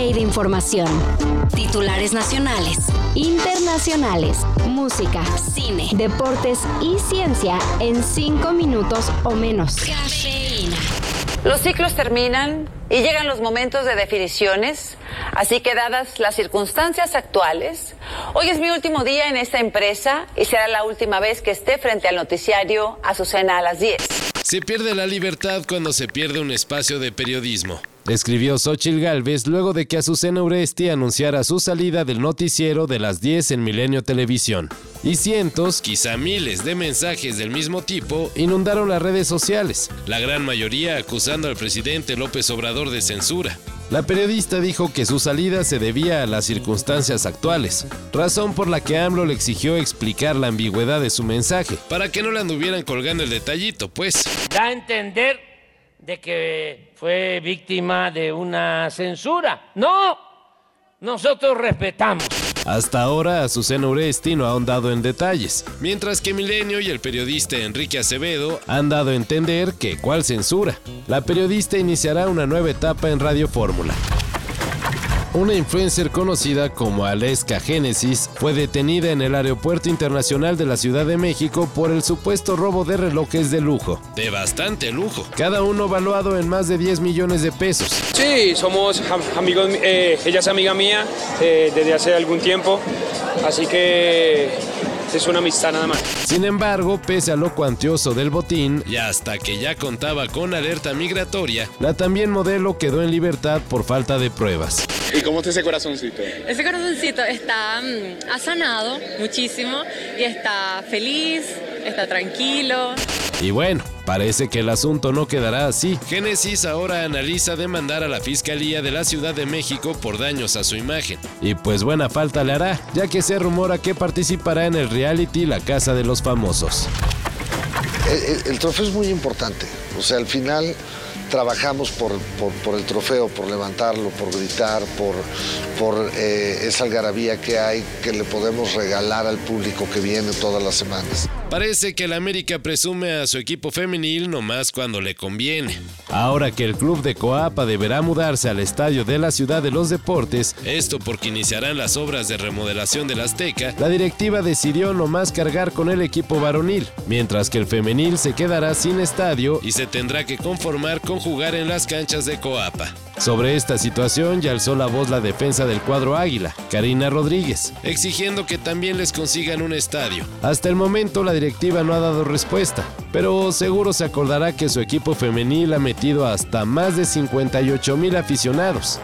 de información. Titulares nacionales, internacionales, música, cine, deportes y ciencia en 5 minutos o menos. Cafeína. Los ciclos terminan y llegan los momentos de definiciones, así que dadas las circunstancias actuales, hoy es mi último día en esta empresa y será la última vez que esté frente al noticiario Azucena a las 10. Se pierde la libertad cuando se pierde un espacio de periodismo. Escribió Xochil Gálvez luego de que Azucena Uresti anunciara su salida del noticiero de las 10 en Milenio Televisión. Y cientos, quizá miles de mensajes del mismo tipo inundaron las redes sociales, la gran mayoría acusando al presidente López Obrador de censura. La periodista dijo que su salida se debía a las circunstancias actuales, razón por la que AMLO le exigió explicar la ambigüedad de su mensaje, para que no le anduvieran colgando el detallito, pues. Da a entender de que fue víctima de una censura. No, nosotros respetamos. Hasta ahora, Azucena Uresti no ha ahondado en detalles, mientras que Milenio y el periodista Enrique Acevedo han dado a entender que cuál censura. La periodista iniciará una nueva etapa en Radio Fórmula. Una influencer conocida como Aleska Genesis fue detenida en el Aeropuerto Internacional de la Ciudad de México por el supuesto robo de relojes de lujo. De bastante lujo. Cada uno valuado en más de 10 millones de pesos. Sí, somos amigos, eh, ella es amiga mía eh, desde hace algún tiempo, así que es una amistad nada más. Sin embargo, pese a lo cuantioso del botín y hasta que ya contaba con alerta migratoria, la también modelo quedó en libertad por falta de pruebas. ¿Y cómo está ese corazoncito? Ese corazoncito está mm, ha sanado muchísimo y está feliz, está tranquilo. Y bueno, parece que el asunto no quedará así. Génesis ahora analiza demandar a la Fiscalía de la Ciudad de México por daños a su imagen. Y pues buena falta le hará, ya que se rumora que participará en el reality La Casa de los Famosos. El, trofeo es muy importante. O sea, al final trabajamos por, el trofeo, por levantarlo, por gritar, por, por eh, esa algarabía que hay que le podemos regalar al público que viene todas las semanas. Parece que el América presume a su equipo femenil nomás cuando le conviene. Ahora que el club de Coapa deberá mudarse al estadio de la Ciudad de los Deportes, esto porque iniciarán las obras de remodelación del Azteca, la directiva decidió nomás cargar con el equipo varonil, mientras que el femenil se quedará sin estadio y se tendrá que conformar con jugar en las canchas de Coapa. Sobre esta situación ya alzó la voz la defensa del cuadro Águila, Karina Rodríguez, exigiendo que también les consigan un estadio. Hasta el momento la directiva no ha dado respuesta, pero seguro se acordará que su equipo femenil ha metido hasta más de 58 mil aficionados.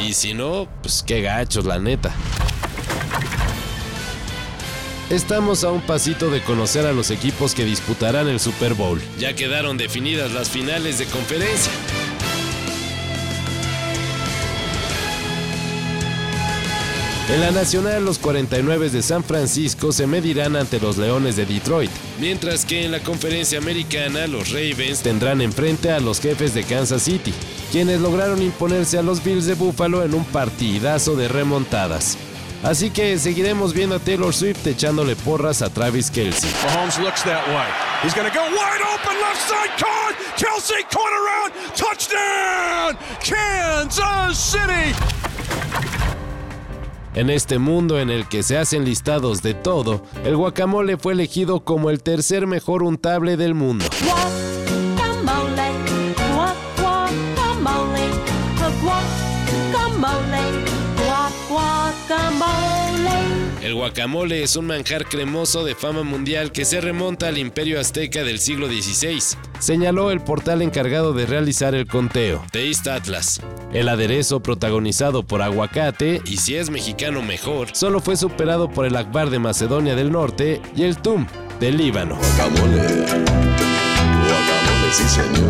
Y si no, pues qué gachos la neta. Estamos a un pasito de conocer a los equipos que disputarán el Super Bowl. Ya quedaron definidas las finales de conferencia. En la Nacional, los 49 de San Francisco se medirán ante los Leones de Detroit, mientras que en la Conferencia Americana, los Ravens tendrán enfrente a los jefes de Kansas City, quienes lograron imponerse a los Bills de Buffalo en un partidazo de remontadas. Así que seguiremos viendo a Taylor Swift echándole porras a Travis Kelsey. Mahomes looks that way. He's going to go wide open left side. Kelsey caught around. Touchdown. Kansas City. En este mundo en el que se hacen listados de todo, el guacamole fue elegido como el tercer mejor untable del mundo. Guacamole es un manjar cremoso de fama mundial que se remonta al imperio azteca del siglo XVI, señaló el portal encargado de realizar el conteo, Taste Atlas. El aderezo protagonizado por aguacate, y si es mexicano mejor, solo fue superado por el akbar de Macedonia del Norte y el tum del Líbano. Guacamole. Guacamole, sí señor.